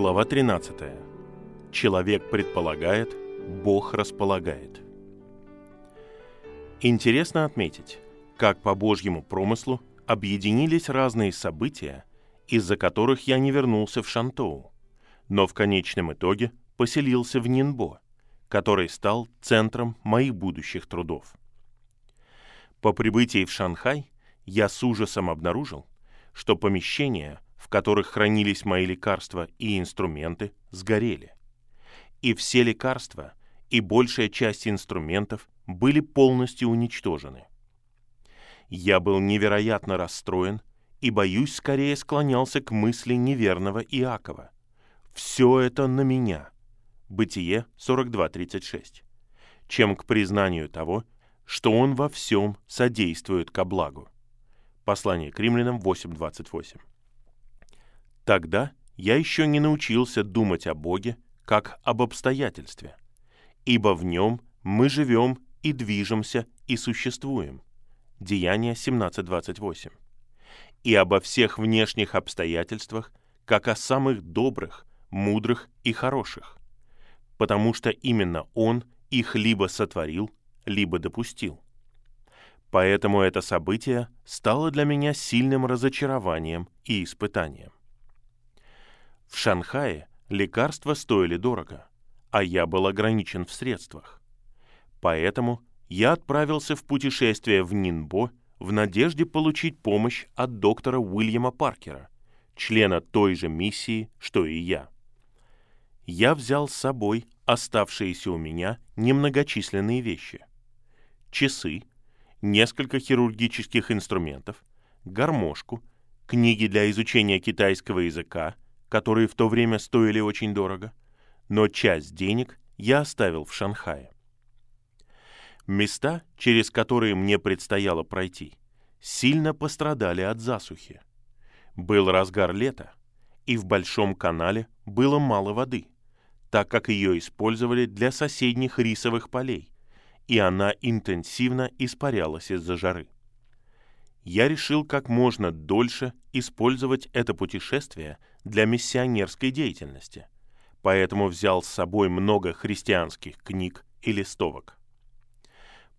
Глава 13. Человек предполагает, Бог располагает. Интересно отметить, как по Божьему промыслу объединились разные события, из-за которых я не вернулся в Шантоу, но в конечном итоге поселился в Нинбо, который стал центром моих будущих трудов. По прибытии в Шанхай я с ужасом обнаружил, что помещения, в которых хранились мои лекарства и инструменты, сгорели. И все лекарства и большая часть инструментов были полностью уничтожены. Я был невероятно расстроен и, боюсь, скорее склонялся к мысли неверного Иакова. «Все это на меня» Бытие 42.36, чем к признанию того, что он во всем содействует ко благу. Послание к римлянам 8.28. Тогда я еще не научился думать о Боге как об обстоятельстве, ибо в нем мы живем и движемся и существуем. Деяние 17.28. И обо всех внешних обстоятельствах, как о самых добрых, мудрых и хороших, потому что именно Он их либо сотворил, либо допустил. Поэтому это событие стало для меня сильным разочарованием и испытанием. В Шанхае лекарства стоили дорого, а я был ограничен в средствах. Поэтому я отправился в путешествие в Нинбо в надежде получить помощь от доктора Уильяма Паркера, члена той же миссии, что и я. Я взял с собой оставшиеся у меня немногочисленные вещи. Часы, несколько хирургических инструментов, гармошку, книги для изучения китайского языка — которые в то время стоили очень дорого, но часть денег я оставил в Шанхае. Места, через которые мне предстояло пройти, сильно пострадали от засухи. Был разгар лета, и в Большом канале было мало воды, так как ее использовали для соседних рисовых полей, и она интенсивно испарялась из-за жары. Я решил как можно дольше использовать это путешествие для миссионерской деятельности, поэтому взял с собой много христианских книг и листовок.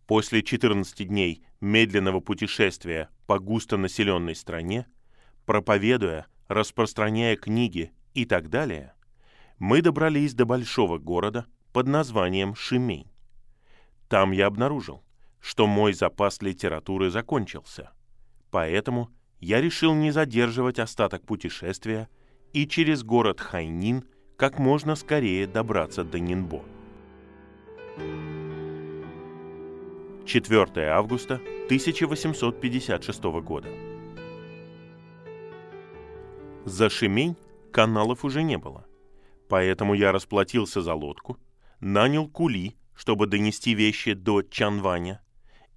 После 14 дней медленного путешествия по густонаселенной стране, проповедуя, распространяя книги и так далее, мы добрались до большого города под названием Шимень. Там я обнаружил, что мой запас литературы закончился, поэтому я решил не задерживать остаток путешествия – и через город Хайнин как можно скорее добраться до Нинбо. 4 августа 1856 года. За Шемень каналов уже не было, поэтому я расплатился за лодку, нанял кули, чтобы донести вещи до Чанваня,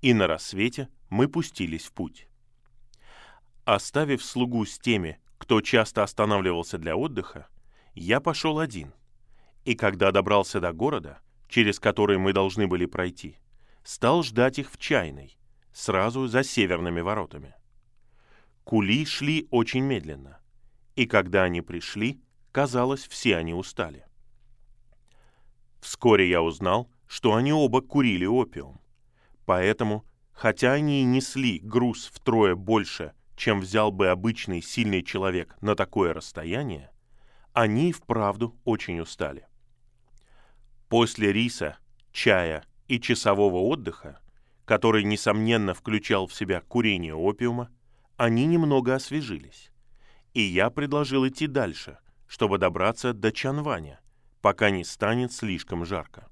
и на рассвете мы пустились в путь. Оставив слугу с теми, кто часто останавливался для отдыха, я пошел один. И когда добрался до города, через который мы должны были пройти, стал ждать их в чайной, сразу за северными воротами. Кули шли очень медленно, и когда они пришли, казалось, все они устали. Вскоре я узнал, что они оба курили опиум, поэтому, хотя они и несли груз втрое больше, чем взял бы обычный сильный человек на такое расстояние, они вправду очень устали. После риса, чая и часового отдыха, который, несомненно, включал в себя курение опиума, они немного освежились. И я предложил идти дальше, чтобы добраться до Чанваня, пока не станет слишком жарко.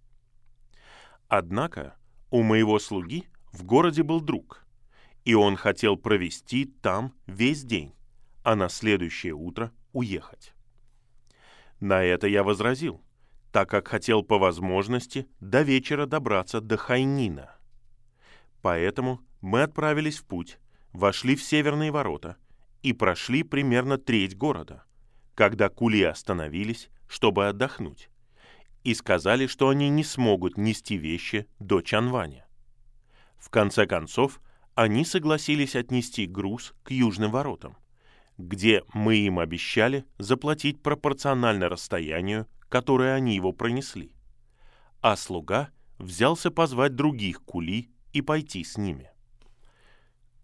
Однако у моего слуги в городе был друг, и он хотел провести там весь день, а на следующее утро уехать. На это я возразил, так как хотел по возможности до вечера добраться до Хайнина. Поэтому мы отправились в путь, вошли в северные ворота и прошли примерно треть города, когда кули остановились, чтобы отдохнуть, и сказали, что они не смогут нести вещи до Чанваня. В конце концов, они согласились отнести груз к южным воротам, где мы им обещали заплатить пропорционально расстоянию, которое они его пронесли. А слуга взялся позвать других кули и пойти с ними.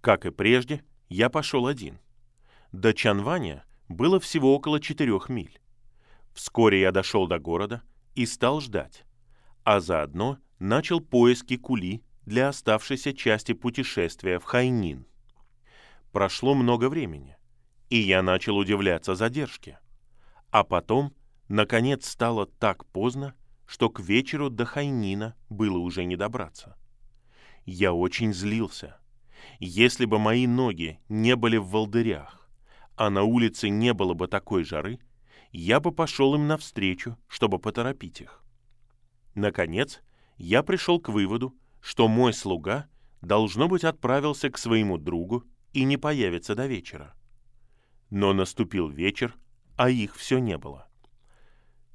Как и прежде, я пошел один. До Чанваня было всего около четырех миль. Вскоре я дошел до города и стал ждать, а заодно начал поиски кули для оставшейся части путешествия в Хайнин. Прошло много времени, и я начал удивляться задержке. А потом, наконец, стало так поздно, что к вечеру до Хайнина было уже не добраться. Я очень злился. Если бы мои ноги не были в волдырях, а на улице не было бы такой жары, я бы пошел им навстречу, чтобы поторопить их. Наконец, я пришел к выводу, что мой слуга, должно быть, отправился к своему другу и не появится до вечера. Но наступил вечер, а их все не было.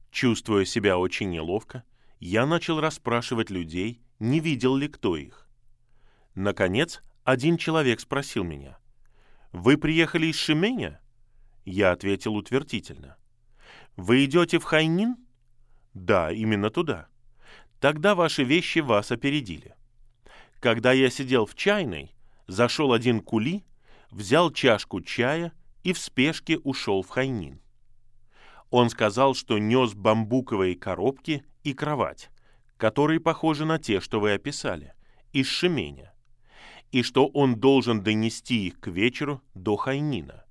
Чувствуя себя очень неловко, я начал расспрашивать людей, не видел ли кто их. Наконец, один человек спросил меня, «Вы приехали из Шименя?» Я ответил утвердительно. «Вы идете в Хайнин?» «Да, именно туда». «Тогда ваши вещи вас опередили». Когда я сидел в чайной, зашел один кули, взял чашку чая и в спешке ушел в Хайнин. Он сказал, что нес бамбуковые коробки и кровать, которые похожи на те, что вы описали, из Шеменя, и что он должен донести их к вечеру до Хайнина,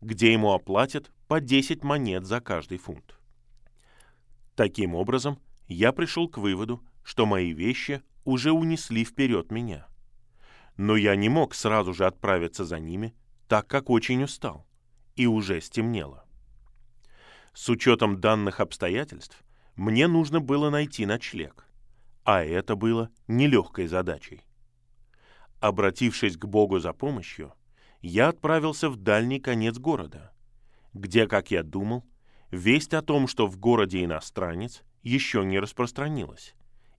где ему оплатят по 10 монет за каждый фунт. Таким образом, я пришел к выводу, что мои вещи уже унесли вперед меня. Но я не мог сразу же отправиться за ними, так как очень устал, и уже стемнело. С учетом данных обстоятельств, мне нужно было найти ночлег, а это было нелегкой задачей. Обратившись к Богу за помощью, я отправился в дальний конец города, где, как я думал, весть о том, что в городе иностранец, еще не распространилась,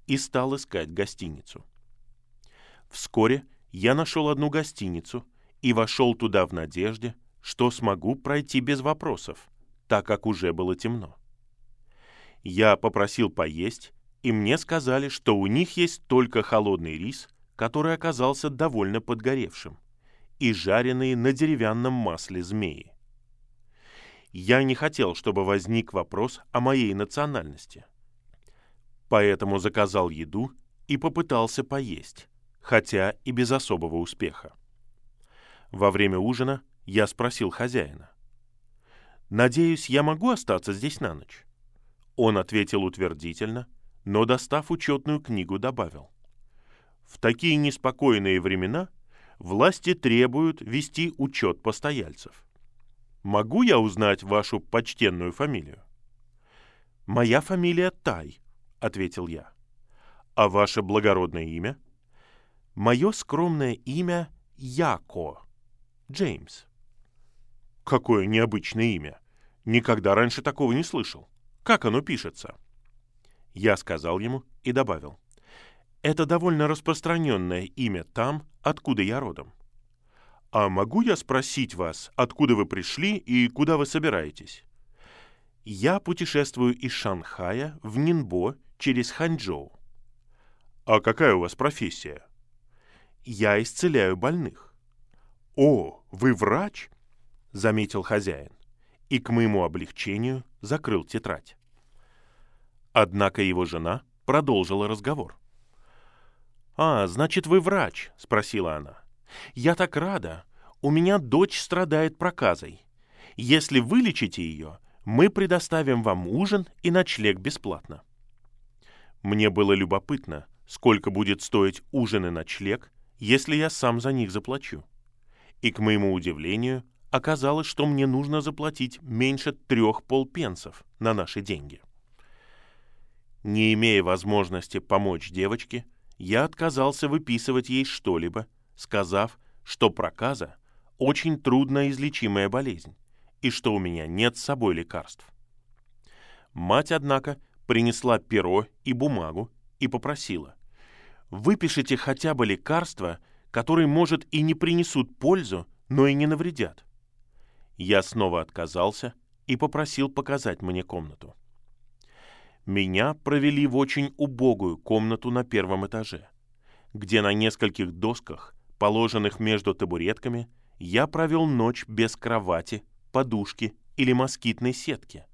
и стал искать гостиницу. Вскоре я нашел одну гостиницу и вошел туда в надежде, что смогу пройти без вопросов, так как уже было темно. Я попросил поесть, и мне сказали, что у них есть только холодный рис, который оказался довольно подгоревшим, и жареные на деревянном масле змеи. Я не хотел, чтобы возник вопрос о моей национальности – поэтому заказал еду и попытался поесть, хотя и без особого успеха. Во время ужина я спросил хозяина. «Надеюсь, я могу остаться здесь на ночь?» Он ответил утвердительно, но, достав учетную книгу, добавил. «В такие неспокойные времена власти требуют вести учет постояльцев. Могу я узнать вашу почтенную фамилию?» «Моя фамилия Тай», — ответил я. «А ваше благородное имя?» «Мое скромное имя Яко. Джеймс». «Какое необычное имя! Никогда раньше такого не слышал. Как оно пишется?» Я сказал ему и добавил. «Это довольно распространенное имя там, откуда я родом». «А могу я спросить вас, откуда вы пришли и куда вы собираетесь?» «Я путешествую из Шанхая в Нинбо через Ханчжоу. А какая у вас профессия? Я исцеляю больных. О, вы врач? Заметил хозяин и к моему облегчению закрыл тетрадь. Однако его жена продолжила разговор. «А, значит, вы врач?» — спросила она. «Я так рада. У меня дочь страдает проказой. Если вылечите ее, мы предоставим вам ужин и ночлег бесплатно». Мне было любопытно, сколько будет стоить ужин и ночлег, если я сам за них заплачу. И, к моему удивлению, оказалось, что мне нужно заплатить меньше трех полпенсов на наши деньги. Не имея возможности помочь девочке, я отказался выписывать ей что-либо, сказав, что проказа – очень трудно излечимая болезнь и что у меня нет с собой лекарств. Мать, однако, принесла перо и бумагу и попросила. «Выпишите хотя бы лекарства, которые, может, и не принесут пользу, но и не навредят». я снова отказался и попросил показать мне комнату. Меня провели в очень убогую комнату на первом этаже, где на нескольких досках, положенных между табуретками, я провел ночь без кровати, подушки или москитной сетки,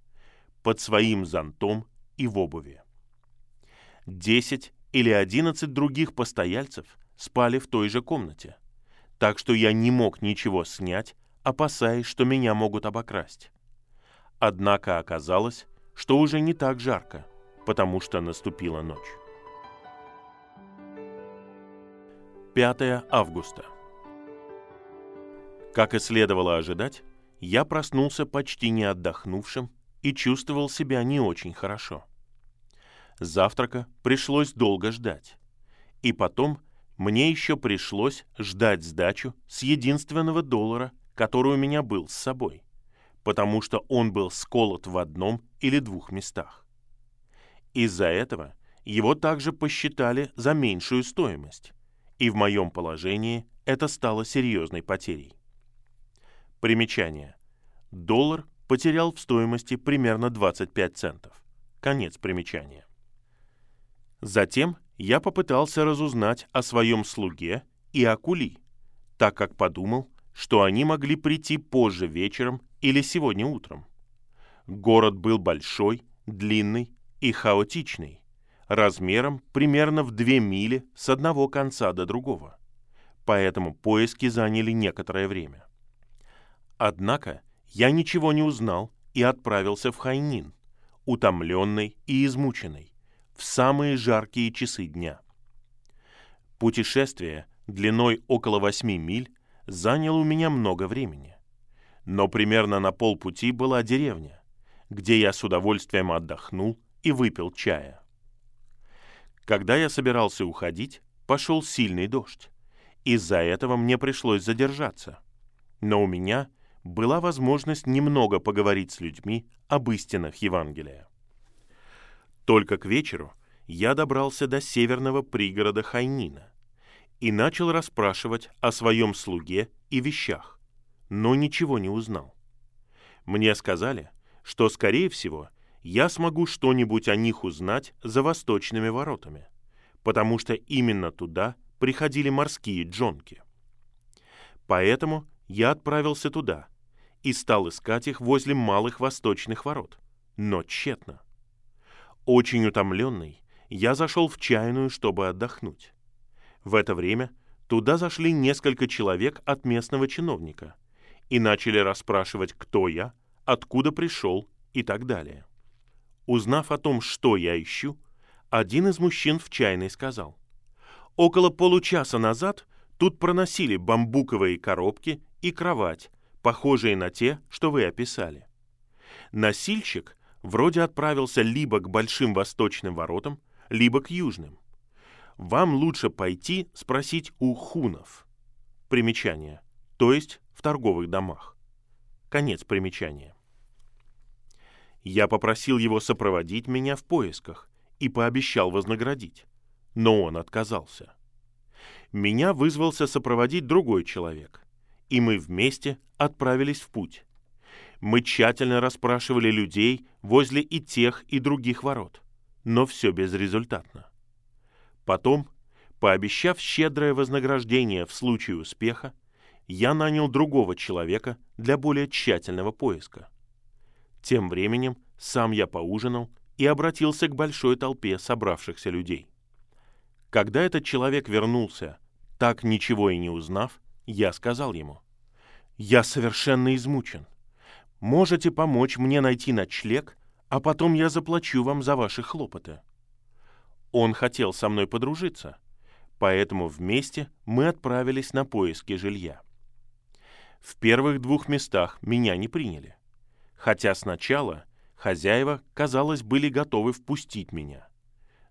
под своим зонтом и в обуви. Десять или одиннадцать других постояльцев спали в той же комнате, так что я не мог ничего снять, опасаясь, что меня могут обокрасть. Однако оказалось, что уже не так жарко, потому что наступила ночь. 5 августа. Как и следовало ожидать, я проснулся почти не отдохнувшим и чувствовал себя не очень хорошо. Завтрака пришлось долго ждать. И потом мне еще пришлось ждать сдачу с единственного доллара, который у меня был с собой, потому что он был сколот в одном или двух местах. Из-за этого его также посчитали за меньшую стоимость, и в моем положении это стало серьезной потерей. Примечание. Доллар потерял в стоимости примерно 25 центов. Конец примечания. Затем я попытался разузнать о своем слуге и о кули, так как подумал, что они могли прийти позже вечером или сегодня утром. Город был большой, длинный и хаотичный, размером примерно в две мили с одного конца до другого. Поэтому поиски заняли некоторое время. Однако я ничего не узнал и отправился в Хайнин, утомленный и измученный, в самые жаркие часы дня. Путешествие длиной около восьми миль заняло у меня много времени. Но примерно на полпути была деревня, где я с удовольствием отдохнул и выпил чая. Когда я собирался уходить, пошел сильный дождь. Из-за этого мне пришлось задержаться. Но у меня – была возможность немного поговорить с людьми об истинах Евангелия. Только к вечеру я добрался до северного пригорода Хайнина и начал расспрашивать о своем слуге и вещах, но ничего не узнал. Мне сказали, что, скорее всего, я смогу что-нибудь о них узнать за восточными воротами, потому что именно туда приходили морские джонки. Поэтому я отправился туда и стал искать их возле малых восточных ворот, но тщетно. Очень утомленный, я зашел в чайную, чтобы отдохнуть. В это время туда зашли несколько человек от местного чиновника и начали расспрашивать, кто я, откуда пришел и так далее. Узнав о том, что я ищу, один из мужчин в чайной сказал, «Около получаса назад тут проносили бамбуковые коробки и кровать, похожие на те, что вы описали. Носильщик вроде отправился либо к большим восточным воротам, либо к южным. Вам лучше пойти спросить у хунов. Примечание. То есть в торговых домах. Конец примечания. Я попросил его сопроводить меня в поисках и пообещал вознаградить, но он отказался. Меня вызвался сопроводить другой человек, и мы вместе отправились в путь. Мы тщательно расспрашивали людей возле и тех, и других ворот, но все безрезультатно. Потом, пообещав щедрое вознаграждение в случае успеха, я нанял другого человека для более тщательного поиска. Тем временем сам я поужинал и обратился к большой толпе собравшихся людей. Когда этот человек вернулся, так ничего и не узнав, я сказал ему, «Я совершенно измучен. Можете помочь мне найти ночлег, а потом я заплачу вам за ваши хлопоты». Он хотел со мной подружиться, поэтому вместе мы отправились на поиски жилья. В первых двух местах меня не приняли, хотя сначала хозяева, казалось, были готовы впустить меня.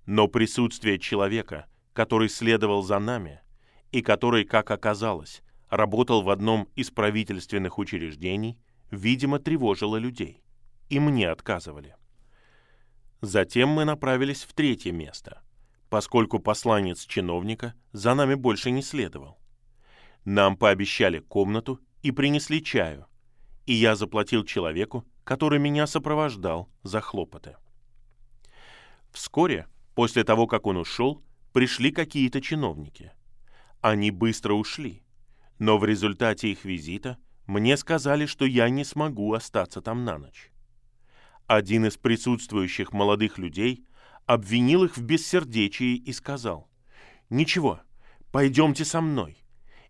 Но присутствие человека, который следовал за нами, и который, как оказалось, работал в одном из правительственных учреждений, видимо, тревожило людей. И мне отказывали. Затем мы направились в третье место, поскольку посланец чиновника за нами больше не следовал. Нам пообещали комнату и принесли чаю, и я заплатил человеку, который меня сопровождал за хлопоты. Вскоре, после того, как он ушел, пришли какие-то чиновники. Они быстро ушли, но в результате их визита мне сказали, что я не смогу остаться там на ночь. Один из присутствующих молодых людей обвинил их в бессердечии и сказал, «Ничего, пойдемте со мной,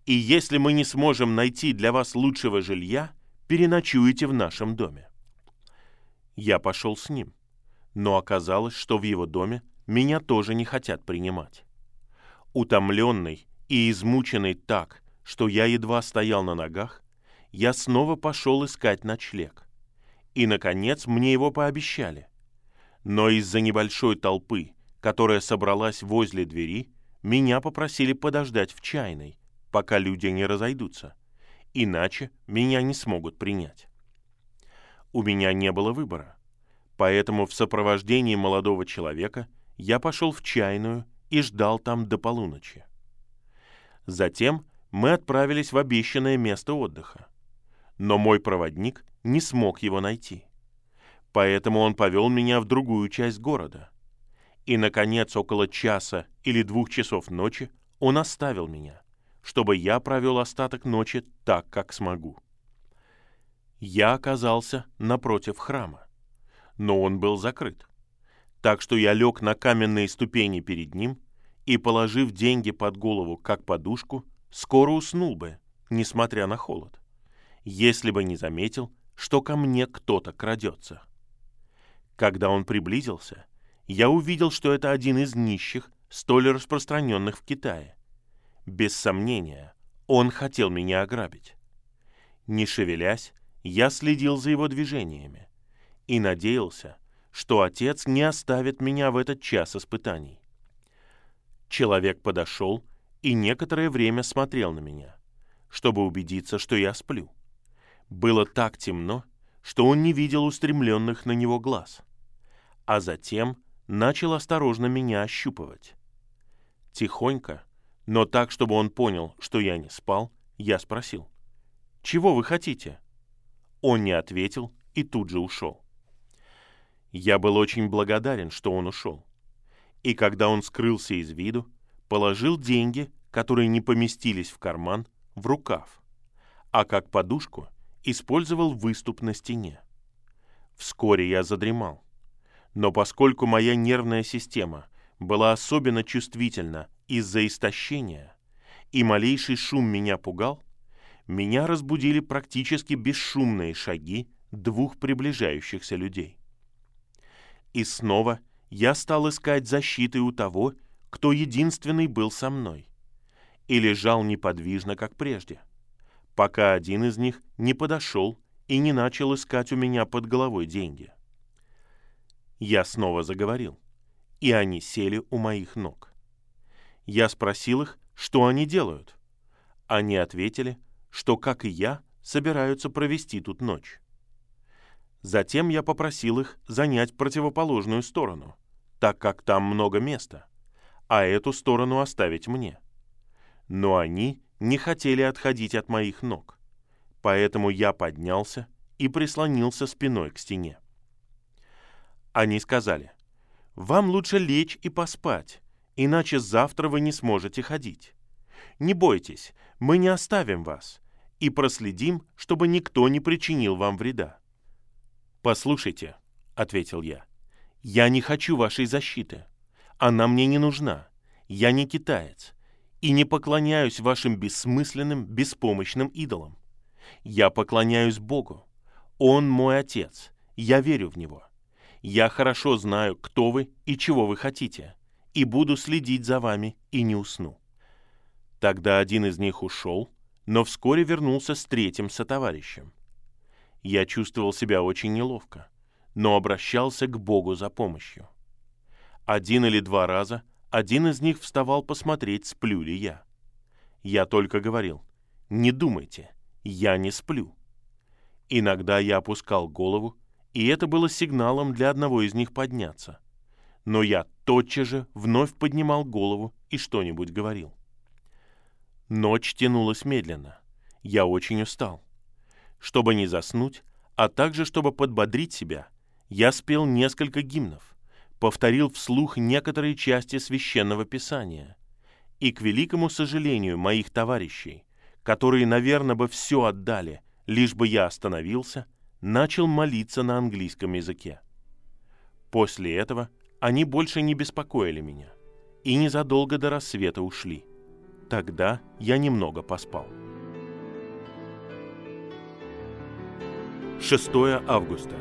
и если мы не сможем найти для вас лучшего жилья, переночуете в нашем доме». Я пошел с ним, но оказалось, что в его доме меня тоже не хотят принимать. Утомленный и измученный так, что я едва стоял на ногах, я снова пошел искать ночлег. И, наконец, мне его пообещали. Но из-за небольшой толпы, которая собралась возле двери, меня попросили подождать в чайной, пока люди не разойдутся. Иначе меня не смогут принять. У меня не было выбора. Поэтому в сопровождении молодого человека я пошел в чайную и ждал там до полуночи. Затем мы отправились в обещанное место отдыха. Но мой проводник не смог его найти. Поэтому он повел меня в другую часть города. И, наконец, около часа или двух часов ночи он оставил меня, чтобы я провел остаток ночи так, как смогу. Я оказался напротив храма, но он был закрыт. Так что я лег на каменные ступени перед ним и, положив деньги под голову, как подушку, скоро уснул бы, несмотря на холод, если бы не заметил, что ко мне кто-то крадется. Когда он приблизился, я увидел, что это один из нищих, столь распространенных в Китае. Без сомнения, он хотел меня ограбить. Не шевелясь, я следил за его движениями и надеялся, что отец не оставит меня в этот час испытаний. Человек подошел и некоторое время смотрел на меня, чтобы убедиться, что я сплю. Было так темно, что он не видел устремленных на него глаз, а затем начал осторожно меня ощупывать. Тихонько, но так, чтобы он понял, что я не спал, я спросил, «Чего вы хотите?» Он не ответил и тут же ушел. Я был очень благодарен, что он ушел. И когда он скрылся из виду, положил деньги, которые не поместились в карман, в рукав, а как подушку использовал выступ на стене. Вскоре я задремал. Но поскольку моя нервная система была особенно чувствительна из-за истощения, и малейший шум меня пугал, меня разбудили практически бесшумные шаги двух приближающихся людей. И снова я стал искать защиты у того, кто единственный был со мной, и лежал неподвижно, как прежде, пока один из них не подошел и не начал искать у меня под головой деньги. Я снова заговорил, и они сели у моих ног. Я спросил их, что они делают. Они ответили, что, как и я, собираются провести тут ночь. Затем я попросил их занять противоположную сторону, так как там много места, а эту сторону оставить мне. Но они не хотели отходить от моих ног, поэтому я поднялся и прислонился спиной к стене. Они сказали, «Вам лучше лечь и поспать, иначе завтра вы не сможете ходить. Не бойтесь, мы не оставим вас и проследим, чтобы никто не причинил вам вреда. «Послушайте», — ответил я, — «я не хочу вашей защиты. Она мне не нужна. Я не китаец и не поклоняюсь вашим бессмысленным, беспомощным идолам. Я поклоняюсь Богу. Он мой Отец. Я верю в Него. Я хорошо знаю, кто вы и чего вы хотите, и буду следить за вами и не усну». Тогда один из них ушел, но вскоре вернулся с третьим сотоварищем. Я чувствовал себя очень неловко, но обращался к Богу за помощью. Один или два раза один из них вставал посмотреть, сплю ли я. Я только говорил, не думайте, я не сплю. Иногда я опускал голову, и это было сигналом для одного из них подняться. Но я тотчас же вновь поднимал голову и что-нибудь говорил. Ночь тянулась медленно. Я очень устал. Чтобы не заснуть, а также чтобы подбодрить себя, я спел несколько гимнов, повторил вслух некоторые части священного писания. И, к великому сожалению моих товарищей, которые, наверное, бы все отдали, лишь бы я остановился, начал молиться на английском языке. После этого они больше не беспокоили меня и незадолго до рассвета ушли. Тогда я немного поспал. 6 августа.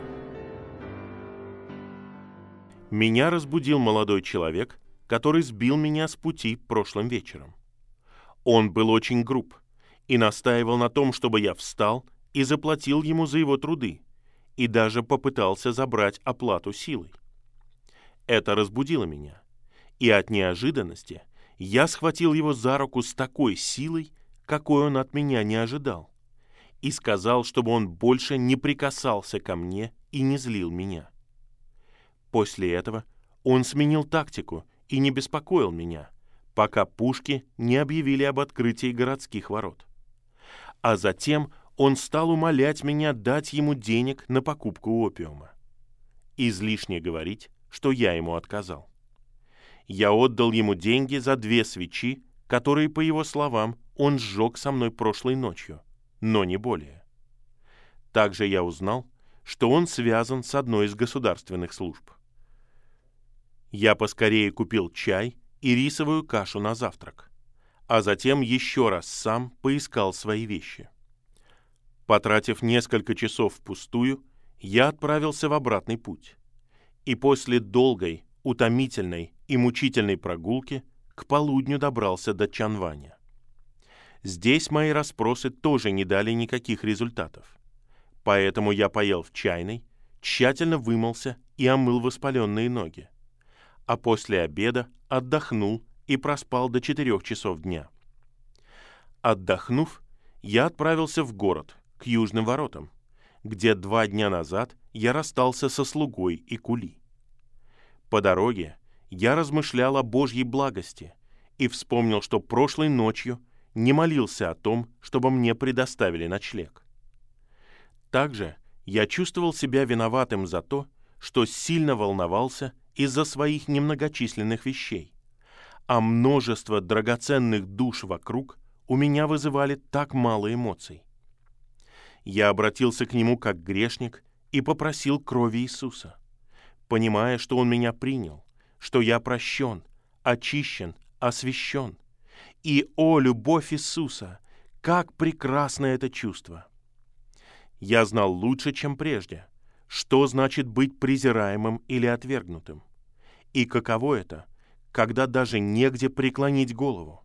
Меня разбудил молодой человек, который сбил меня с пути прошлым вечером. Он был очень груб и настаивал на том, чтобы я встал и заплатил ему за его труды, и даже попытался забрать оплату силой. Это разбудило меня, и от неожиданности я схватил его за руку с такой силой, какой он от меня не ожидал и сказал, чтобы он больше не прикасался ко мне и не злил меня. После этого он сменил тактику и не беспокоил меня, пока пушки не объявили об открытии городских ворот. А затем он стал умолять меня дать ему денег на покупку опиума. Излишне говорить, что я ему отказал. Я отдал ему деньги за две свечи, которые, по его словам, он сжег со мной прошлой ночью – но не более. Также я узнал, что он связан с одной из государственных служб. Я поскорее купил чай и рисовую кашу на завтрак, а затем еще раз сам поискал свои вещи. Потратив несколько часов впустую, я отправился в обратный путь. И после долгой, утомительной и мучительной прогулки к полудню добрался до Чанваня. Здесь мои расспросы тоже не дали никаких результатов. Поэтому я поел в чайной, тщательно вымылся и омыл воспаленные ноги. А после обеда отдохнул и проспал до четырех часов дня. Отдохнув, я отправился в город, к южным воротам, где два дня назад я расстался со слугой и кули. По дороге я размышлял о Божьей благости и вспомнил, что прошлой ночью – не молился о том, чтобы мне предоставили ночлег. Также я чувствовал себя виноватым за то, что сильно волновался из-за своих немногочисленных вещей, а множество драгоценных душ вокруг у меня вызывали так мало эмоций. Я обратился к нему как грешник и попросил крови Иисуса, понимая, что Он меня принял, что я прощен, очищен, освящен, и, о, любовь Иисуса, как прекрасно это чувство! Я знал лучше, чем прежде, что значит быть презираемым или отвергнутым. И каково это, когда даже негде преклонить голову.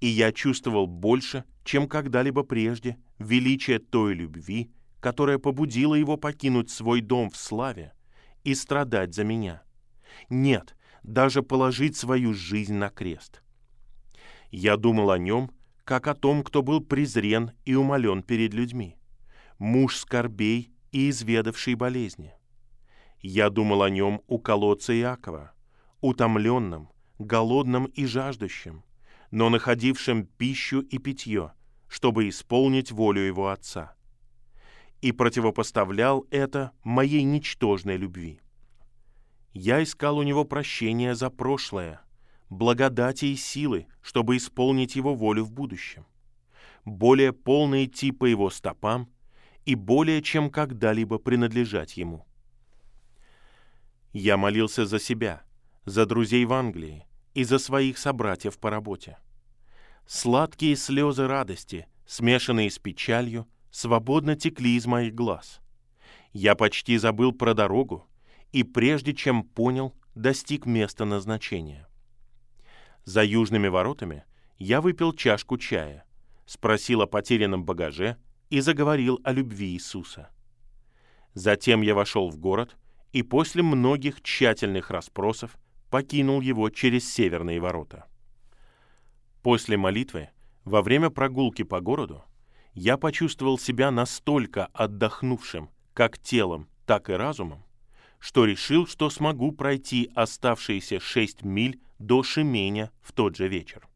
И я чувствовал больше, чем когда-либо прежде, величие той любви, которая побудила его покинуть свой дом в славе и страдать за меня. Нет, даже положить свою жизнь на крест – я думал о нем, как о том, кто был презрен и умолен перед людьми, муж скорбей и изведавший болезни. Я думал о нем у колодца Иакова, утомленном, голодном и жаждущем, но находившем пищу и питье, чтобы исполнить волю его отца. И противопоставлял это моей ничтожной любви. Я искал у него прощения за прошлое – благодати и силы, чтобы исполнить Его волю в будущем. Более полно идти по Его стопам и более чем когда-либо принадлежать Ему. Я молился за себя, за друзей в Англии и за своих собратьев по работе. Сладкие слезы радости, смешанные с печалью, свободно текли из моих глаз. Я почти забыл про дорогу и прежде чем понял, достиг места назначения. За южными воротами я выпил чашку чая, спросил о потерянном багаже и заговорил о любви Иисуса. Затем я вошел в город и после многих тщательных расспросов покинул его через северные ворота. После молитвы, во время прогулки по городу, я почувствовал себя настолько отдохнувшим как телом, так и разумом, что решил, что смогу пройти оставшиеся шесть миль до Шеменя в тот же вечер.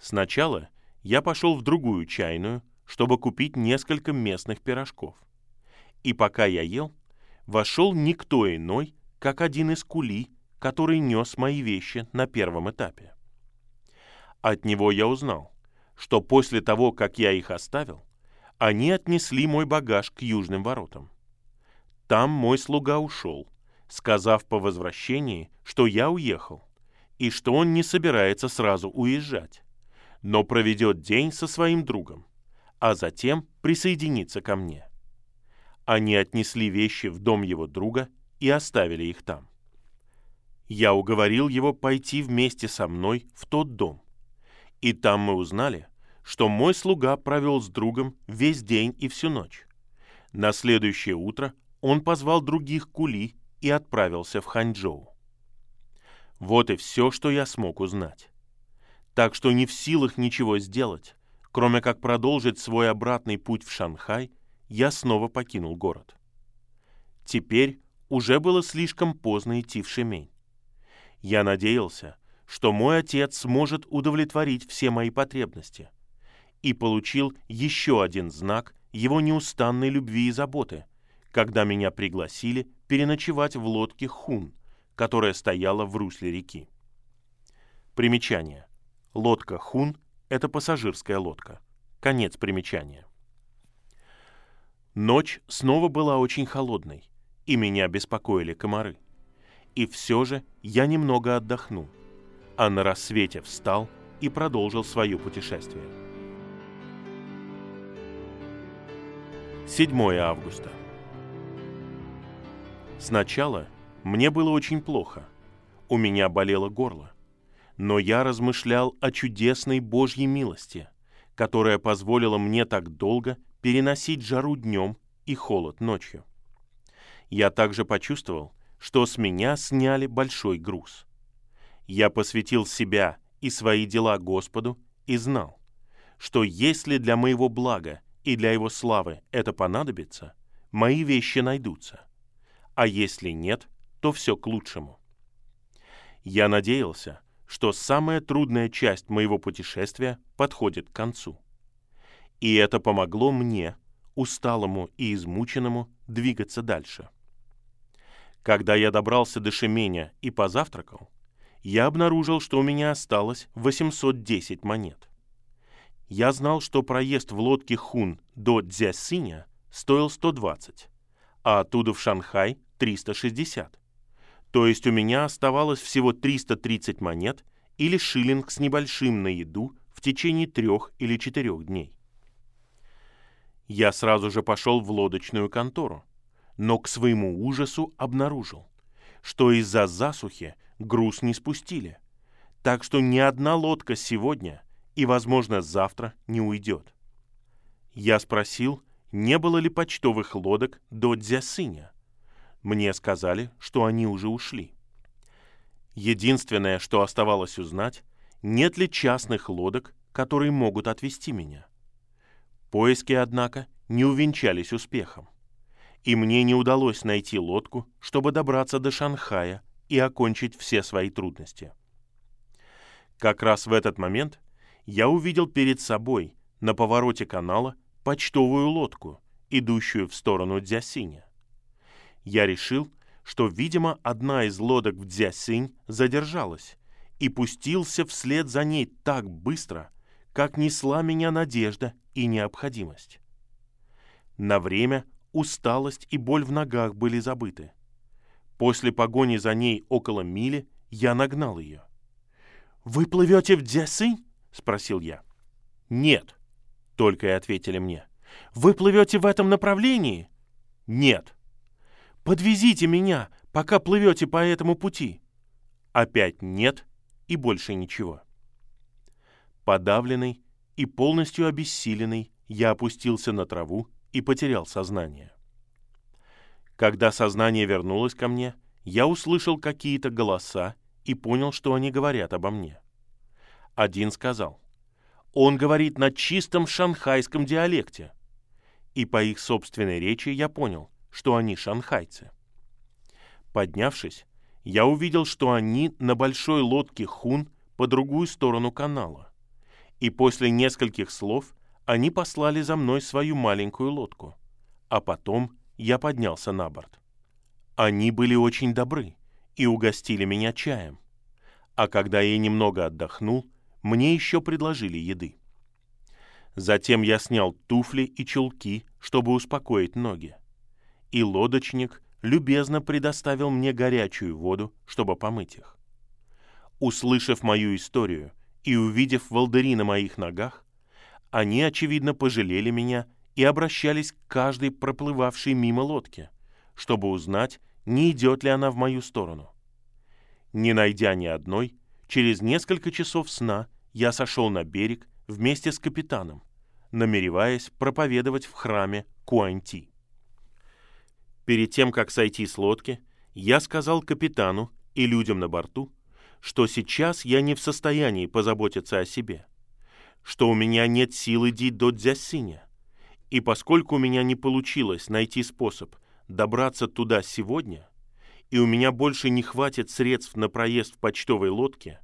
Сначала я пошел в другую чайную, чтобы купить несколько местных пирожков. И пока я ел, вошел никто иной, как один из кули, который нес мои вещи на первом этапе. От него я узнал, что после того, как я их оставил, они отнесли мой багаж к южным воротам. Там мой слуга ушел, сказав по возвращении, что я уехал, и что он не собирается сразу уезжать, но проведет день со своим другом, а затем присоединится ко мне. Они отнесли вещи в дом его друга и оставили их там. Я уговорил его пойти вместе со мной в тот дом. И там мы узнали, что мой слуга провел с другом весь день и всю ночь. На следующее утро он позвал других кули и отправился в Ханчжоу. Вот и все, что я смог узнать. Так что не в силах ничего сделать, кроме как продолжить свой обратный путь в Шанхай, я снова покинул город. Теперь уже было слишком поздно идти в Шемень. Я надеялся, что мой отец сможет удовлетворить все мои потребности, и получил еще один знак его неустанной любви и заботы, когда меня пригласили переночевать в лодке «Хун», которая стояла в русле реки. Примечание. Лодка «Хун» — это пассажирская лодка. Конец примечания. Ночь снова была очень холодной, и меня беспокоили комары. И все же я немного отдохнул, а на рассвете встал и продолжил свое путешествие. 7 августа. Сначала мне было очень плохо. У меня болело горло. Но я размышлял о чудесной Божьей милости, которая позволила мне так долго переносить жару днем и холод ночью. Я также почувствовал, что с меня сняли большой груз. Я посвятил себя и свои дела Господу и знал, что если для моего блага и для Его славы это понадобится, мои вещи найдутся а если нет, то все к лучшему. Я надеялся, что самая трудная часть моего путешествия подходит к концу. И это помогло мне, усталому и измученному, двигаться дальше. Когда я добрался до Шеменя и позавтракал, я обнаружил, что у меня осталось 810 монет. Я знал, что проезд в лодке Хун до Дзясиня стоил 120, а оттуда в Шанхай 360. То есть у меня оставалось всего 330 монет или шиллинг с небольшим на еду в течение трех или четырех дней. Я сразу же пошел в лодочную контору, но к своему ужасу обнаружил, что из-за засухи груз не спустили, так что ни одна лодка сегодня и, возможно, завтра не уйдет. Я спросил, не было ли почтовых лодок до Дзясыня. Мне сказали, что они уже ушли. Единственное, что оставалось узнать, нет ли частных лодок, которые могут отвезти меня. Поиски, однако, не увенчались успехом. И мне не удалось найти лодку, чтобы добраться до Шанхая и окончить все свои трудности. Как раз в этот момент я увидел перед собой на повороте канала почтовую лодку, идущую в сторону Дзясиня. Я решил, что, видимо, одна из лодок в Дзясинь задержалась, и пустился вслед за ней так быстро, как несла меня надежда и необходимость. На время усталость и боль в ногах были забыты. После погони за ней около мили я нагнал ее. «Вы плывете в Дзясинь?» — спросил я. «Нет», только и ответили мне. «Вы плывете в этом направлении?» «Нет». «Подвезите меня, пока плывете по этому пути». Опять «нет» и больше ничего. Подавленный и полностью обессиленный, я опустился на траву и потерял сознание. Когда сознание вернулось ко мне, я услышал какие-то голоса и понял, что они говорят обо мне. Один сказал, он говорит на чистом шанхайском диалекте. И по их собственной речи я понял, что они шанхайцы. Поднявшись, я увидел, что они на большой лодке Хун по другую сторону канала. И после нескольких слов они послали за мной свою маленькую лодку, а потом я поднялся на борт. Они были очень добры и угостили меня чаем. А когда я немного отдохнул, мне еще предложили еды. Затем я снял туфли и чулки, чтобы успокоить ноги. И лодочник любезно предоставил мне горячую воду, чтобы помыть их. Услышав мою историю и увидев волдыри на моих ногах, они, очевидно, пожалели меня и обращались к каждой проплывавшей мимо лодке, чтобы узнать, не идет ли она в мою сторону. Не найдя ни одной, через несколько часов сна я сошел на берег вместе с капитаном, намереваясь проповедовать в храме Куанти. Перед тем, как сойти с лодки, я сказал капитану и людям на борту, что сейчас я не в состоянии позаботиться о себе, что у меня нет сил идти до Дзясиня, и поскольку у меня не получилось найти способ добраться туда сегодня, и у меня больше не хватит средств на проезд в почтовой лодке,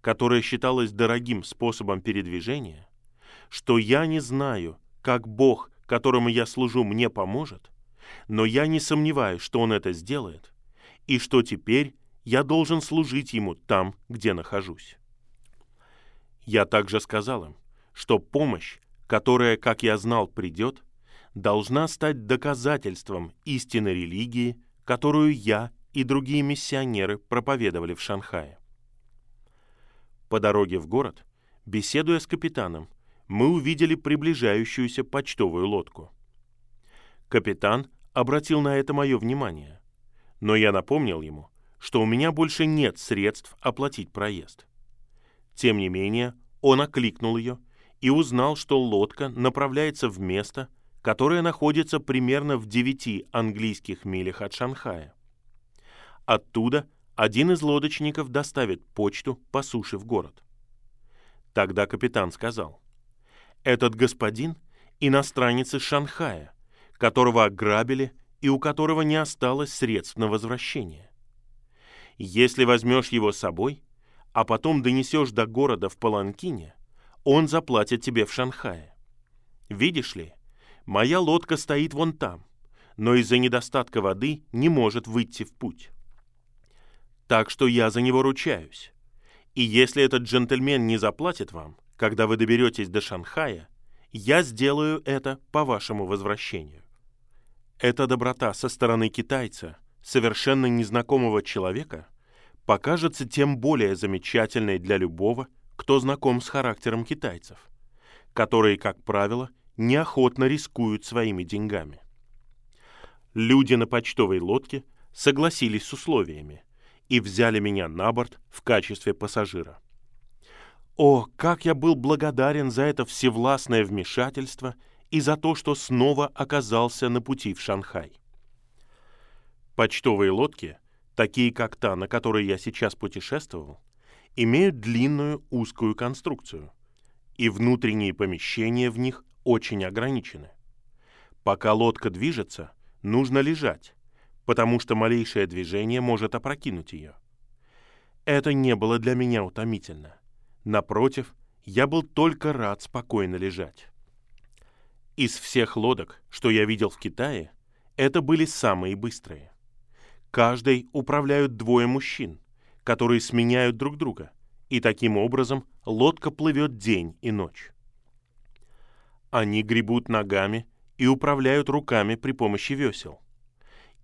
которая считалась дорогим способом передвижения, что я не знаю, как Бог, которому я служу, мне поможет, но я не сомневаюсь, что Он это сделает, и что теперь я должен служить Ему там, где нахожусь. Я также сказал им, что помощь, которая, как я знал, придет, должна стать доказательством истины религии, которую я и другие миссионеры проповедовали в Шанхае. По дороге в город, беседуя с капитаном, мы увидели приближающуюся почтовую лодку. Капитан обратил на это мое внимание, но я напомнил ему, что у меня больше нет средств оплатить проезд. Тем не менее, он окликнул ее и узнал, что лодка направляется в место, которое находится примерно в девяти английских милях от Шанхая. Оттуда один из лодочников доставит почту по суше в город. Тогда капитан сказал, «Этот господин — иностранец из Шанхая, которого ограбили и у которого не осталось средств на возвращение. Если возьмешь его с собой, а потом донесешь до города в Паланкине, он заплатит тебе в Шанхае. Видишь ли, моя лодка стоит вон там, но из-за недостатка воды не может выйти в путь. Так что я за него ручаюсь. И если этот джентльмен не заплатит вам, когда вы доберетесь до Шанхая, я сделаю это по вашему возвращению. Эта доброта со стороны китайца, совершенно незнакомого человека, покажется тем более замечательной для любого, кто знаком с характером китайцев, которые, как правило, неохотно рискуют своими деньгами. Люди на почтовой лодке согласились с условиями и взяли меня на борт в качестве пассажира. О, как я был благодарен за это всевластное вмешательство и за то, что снова оказался на пути в Шанхай. Почтовые лодки, такие как та, на которой я сейчас путешествовал, имеют длинную узкую конструкцию, и внутренние помещения в них очень ограничены. Пока лодка движется, нужно лежать, потому что малейшее движение может опрокинуть ее. Это не было для меня утомительно. Напротив, я был только рад спокойно лежать. Из всех лодок, что я видел в Китае, это были самые быстрые. Каждой управляют двое мужчин, которые сменяют друг друга, и таким образом лодка плывет день и ночь. Они гребут ногами и управляют руками при помощи весел.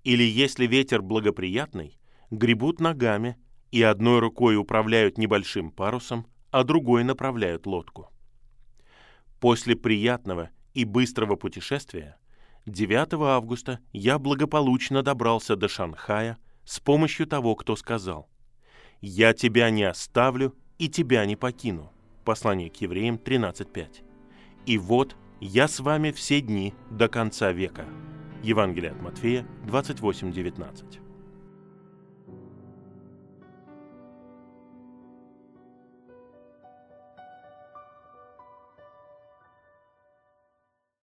Или если ветер благоприятный, гребут ногами и одной рукой управляют небольшим парусом, а другой направляют лодку. После приятного и быстрого путешествия 9 августа я благополучно добрался до Шанхая с помощью того, кто сказал «Я тебя не оставлю и тебя не покину». Послание к евреям 13.5. «И вот я с вами все дни до конца века». Евангелие от Матфея 28.19.